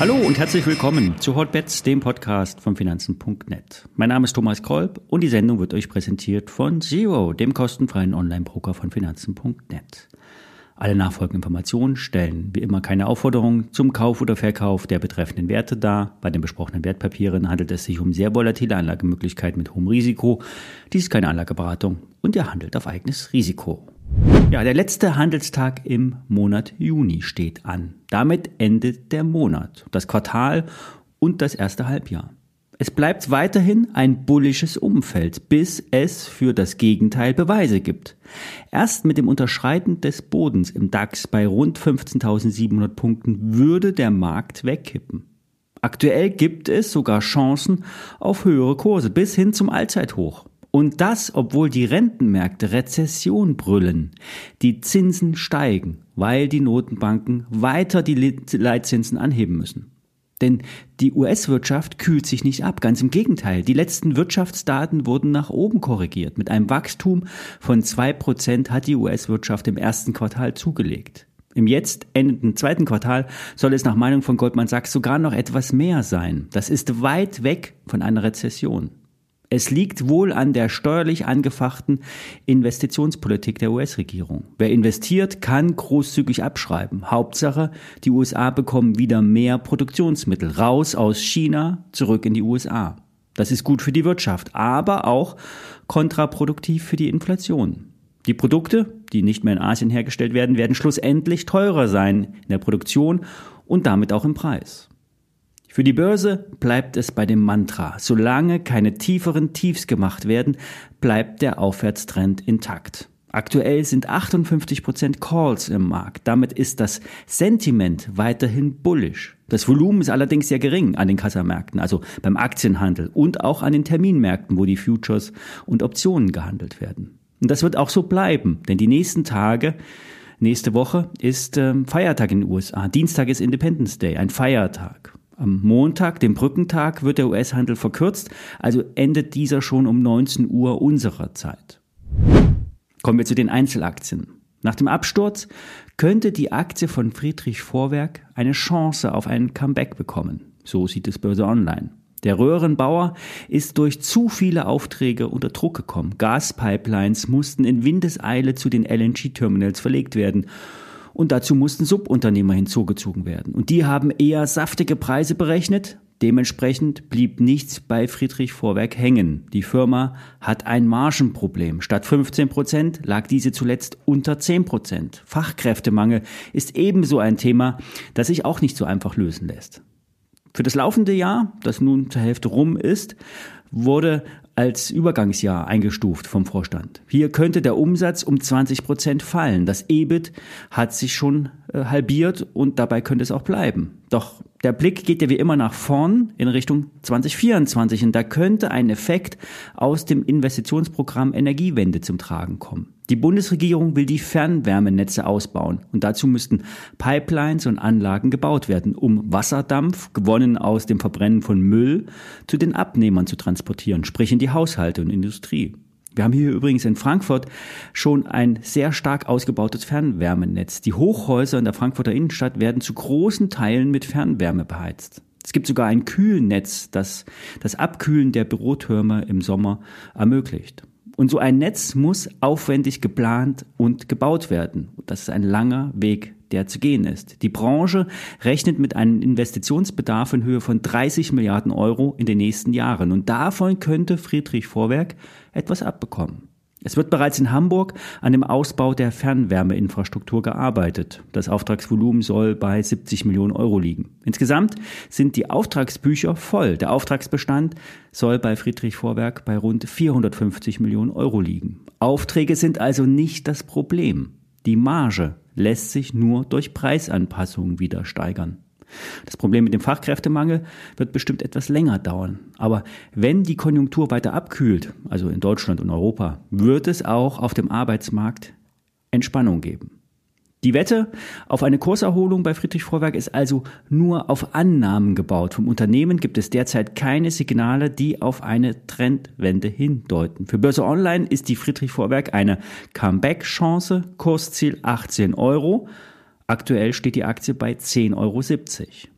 Hallo und herzlich willkommen zu Hotbets, dem Podcast von Finanzen.net. Mein Name ist Thomas Kolb und die Sendung wird euch präsentiert von Zero, dem kostenfreien Online-Broker von Finanzen.net. Alle nachfolgenden Informationen stellen wie immer keine Aufforderung zum Kauf oder Verkauf der betreffenden Werte dar. Bei den besprochenen Wertpapieren handelt es sich um sehr volatile Anlagemöglichkeiten mit hohem Risiko. Dies ist keine Anlageberatung und ihr handelt auf eigenes Risiko. Ja, der letzte Handelstag im Monat Juni steht an. Damit endet der Monat, das Quartal und das erste Halbjahr. Es bleibt weiterhin ein bullisches Umfeld, bis es für das Gegenteil Beweise gibt. Erst mit dem Unterschreiten des Bodens im DAX bei rund 15.700 Punkten würde der Markt wegkippen. Aktuell gibt es sogar Chancen auf höhere Kurse bis hin zum Allzeithoch. Und das, obwohl die Rentenmärkte Rezession brüllen. Die Zinsen steigen, weil die Notenbanken weiter die Leitzinsen anheben müssen. Denn die US-Wirtschaft kühlt sich nicht ab, ganz im Gegenteil. Die letzten Wirtschaftsdaten wurden nach oben korrigiert. Mit einem Wachstum von zwei Prozent hat die US-Wirtschaft im ersten Quartal zugelegt. Im jetzt endenden zweiten Quartal soll es nach Meinung von Goldman Sachs sogar noch etwas mehr sein. Das ist weit weg von einer Rezession. Es liegt wohl an der steuerlich angefachten Investitionspolitik der US-Regierung. Wer investiert, kann großzügig abschreiben. Hauptsache, die USA bekommen wieder mehr Produktionsmittel raus aus China zurück in die USA. Das ist gut für die Wirtschaft, aber auch kontraproduktiv für die Inflation. Die Produkte, die nicht mehr in Asien hergestellt werden, werden schlussendlich teurer sein in der Produktion und damit auch im Preis. Für die Börse bleibt es bei dem Mantra, solange keine tieferen Tiefs gemacht werden, bleibt der Aufwärtstrend intakt. Aktuell sind 58% Calls im Markt. Damit ist das Sentiment weiterhin bullish. Das Volumen ist allerdings sehr gering an den Kassamärkten, also beim Aktienhandel und auch an den Terminmärkten, wo die Futures und Optionen gehandelt werden. Und das wird auch so bleiben, denn die nächsten Tage Nächste Woche ist äh, Feiertag in den USA. Dienstag ist Independence Day, ein Feiertag. Am Montag, dem Brückentag, wird der US-Handel verkürzt, also endet dieser schon um 19 Uhr unserer Zeit. Kommen wir zu den Einzelaktien. Nach dem Absturz könnte die Aktie von Friedrich Vorwerk eine Chance auf ein Comeback bekommen. So sieht es Börse Online. Der Röhrenbauer ist durch zu viele Aufträge unter Druck gekommen. Gaspipelines mussten in Windeseile zu den LNG-Terminals verlegt werden und dazu mussten Subunternehmer hinzugezogen werden. Und die haben eher saftige Preise berechnet. Dementsprechend blieb nichts bei Friedrich Vorwerk hängen. Die Firma hat ein Margenproblem. Statt 15 Prozent lag diese zuletzt unter 10 Prozent. Fachkräftemangel ist ebenso ein Thema, das sich auch nicht so einfach lösen lässt. Für das laufende Jahr, das nun zur Hälfte rum ist, wurde als Übergangsjahr eingestuft vom Vorstand. Hier könnte der Umsatz um 20 Prozent fallen. Das EBIT hat sich schon äh, halbiert und dabei könnte es auch bleiben. Doch der Blick geht ja wie immer nach vorn in Richtung 2024 und da könnte ein Effekt aus dem Investitionsprogramm Energiewende zum Tragen kommen. Die Bundesregierung will die Fernwärmenetze ausbauen und dazu müssten Pipelines und Anlagen gebaut werden, um Wasserdampf, gewonnen aus dem Verbrennen von Müll, zu den Abnehmern zu transportieren, sprich in die Haushalte und Industrie. Wir haben hier übrigens in Frankfurt schon ein sehr stark ausgebautes Fernwärmenetz. Die Hochhäuser in der Frankfurter Innenstadt werden zu großen Teilen mit Fernwärme beheizt. Es gibt sogar ein Kühlnetz, das das Abkühlen der Bürotürme im Sommer ermöglicht. Und so ein Netz muss aufwendig geplant und gebaut werden. Das ist ein langer Weg, der zu gehen ist. Die Branche rechnet mit einem Investitionsbedarf in Höhe von 30 Milliarden Euro in den nächsten Jahren. Und davon könnte Friedrich Vorwerk etwas abbekommen. Es wird bereits in Hamburg an dem Ausbau der Fernwärmeinfrastruktur gearbeitet. Das Auftragsvolumen soll bei 70 Millionen Euro liegen. Insgesamt sind die Auftragsbücher voll. Der Auftragsbestand soll bei Friedrich Vorwerk bei rund 450 Millionen Euro liegen. Aufträge sind also nicht das Problem. Die Marge lässt sich nur durch Preisanpassungen wieder steigern. Das Problem mit dem Fachkräftemangel wird bestimmt etwas länger dauern. Aber wenn die Konjunktur weiter abkühlt, also in Deutschland und Europa, wird es auch auf dem Arbeitsmarkt Entspannung geben. Die Wette auf eine Kurserholung bei Friedrich Vorwerk ist also nur auf Annahmen gebaut. Vom Unternehmen gibt es derzeit keine Signale, die auf eine Trendwende hindeuten. Für Börse Online ist die Friedrich Vorwerk eine Comeback-Chance, Kursziel 18 Euro. Aktuell steht die Aktie bei 10,70 Euro.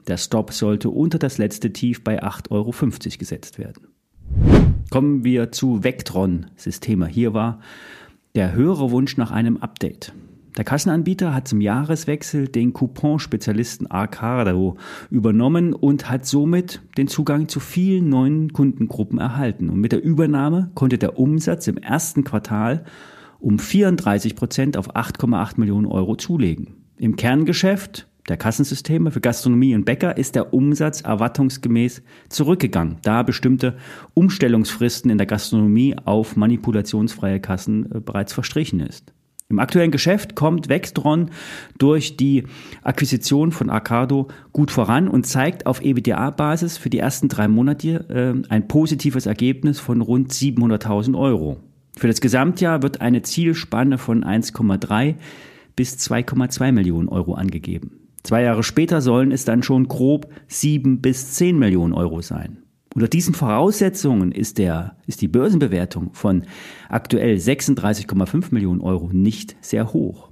Der Stop sollte unter das letzte Tief bei 8,50 Euro gesetzt werden. Kommen wir zu Vectron-Systeme. Hier war der höhere Wunsch nach einem Update. Der Kassenanbieter hat zum Jahreswechsel den Coupon-Spezialisten Arcado übernommen und hat somit den Zugang zu vielen neuen Kundengruppen erhalten. Und mit der Übernahme konnte der Umsatz im ersten Quartal um 34 Prozent auf 8,8 Millionen Euro zulegen. Im Kerngeschäft der Kassensysteme für Gastronomie und Bäcker ist der Umsatz erwartungsgemäß zurückgegangen, da bestimmte Umstellungsfristen in der Gastronomie auf manipulationsfreie Kassen äh, bereits verstrichen ist. Im aktuellen Geschäft kommt Vextron durch die Akquisition von Arcado gut voran und zeigt auf EBITDA-Basis für die ersten drei Monate äh, ein positives Ergebnis von rund 700.000 Euro. Für das Gesamtjahr wird eine Zielspanne von 1,3 bis 2,2 Millionen Euro angegeben. Zwei Jahre später sollen es dann schon grob 7 bis 10 Millionen Euro sein. Unter diesen Voraussetzungen ist, der, ist die Börsenbewertung von aktuell 36,5 Millionen Euro nicht sehr hoch.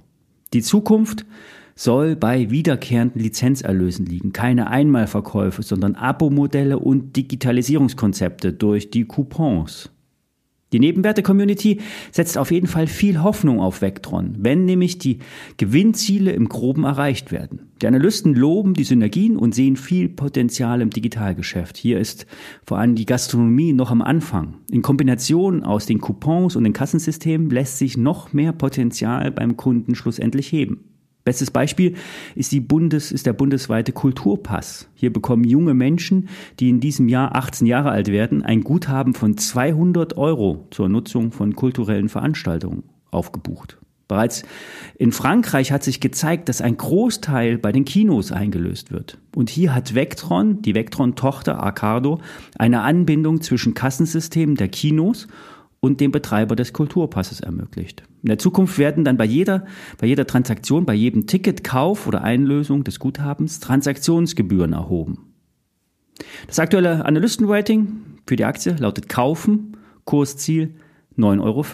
Die Zukunft soll bei wiederkehrenden Lizenzerlösen liegen. Keine Einmalverkäufe, sondern Abo-Modelle und Digitalisierungskonzepte durch die Coupons. Die Nebenwerte-Community setzt auf jeden Fall viel Hoffnung auf Vectron, wenn nämlich die Gewinnziele im Groben erreicht werden. Die Analysten loben die Synergien und sehen viel Potenzial im Digitalgeschäft. Hier ist vor allem die Gastronomie noch am Anfang. In Kombination aus den Coupons und den Kassensystemen lässt sich noch mehr Potenzial beim Kunden schlussendlich heben. Bestes Beispiel ist, die Bundes, ist der bundesweite Kulturpass. Hier bekommen junge Menschen, die in diesem Jahr 18 Jahre alt werden, ein Guthaben von 200 Euro zur Nutzung von kulturellen Veranstaltungen aufgebucht. Bereits in Frankreich hat sich gezeigt, dass ein Großteil bei den Kinos eingelöst wird. Und hier hat Vectron, die Vectron-Tochter Arcado, eine Anbindung zwischen Kassensystemen der Kinos und dem Betreiber des Kulturpasses ermöglicht. In der Zukunft werden dann bei jeder, bei jeder Transaktion, bei jedem Ticketkauf oder Einlösung des Guthabens Transaktionsgebühren erhoben. Das aktuelle Analystenrating für die Aktie lautet Kaufen, Kursziel 9,40 Euro.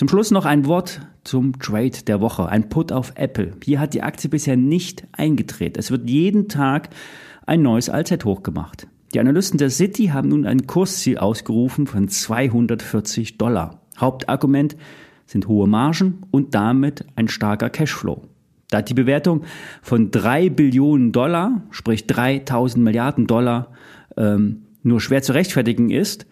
Zum Schluss noch ein Wort zum Trade der Woche, ein Put auf Apple. Hier hat die Aktie bisher nicht eingedreht. Es wird jeden Tag ein neues Allzeithoch gemacht. Die Analysten der City haben nun ein Kursziel ausgerufen von 240 Dollar. Hauptargument sind hohe Margen und damit ein starker Cashflow. Da die Bewertung von drei Billionen Dollar, sprich 3000 Milliarden Dollar, ähm, nur schwer zu rechtfertigen ist,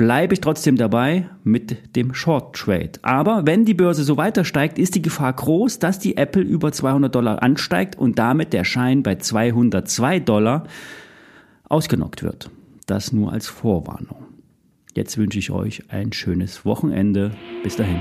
bleibe ich trotzdem dabei mit dem Short Trade. Aber wenn die Börse so weiter steigt, ist die Gefahr groß, dass die Apple über 200 Dollar ansteigt und damit der Schein bei 202 Dollar ausgenockt wird. Das nur als Vorwarnung. Jetzt wünsche ich euch ein schönes Wochenende. Bis dahin.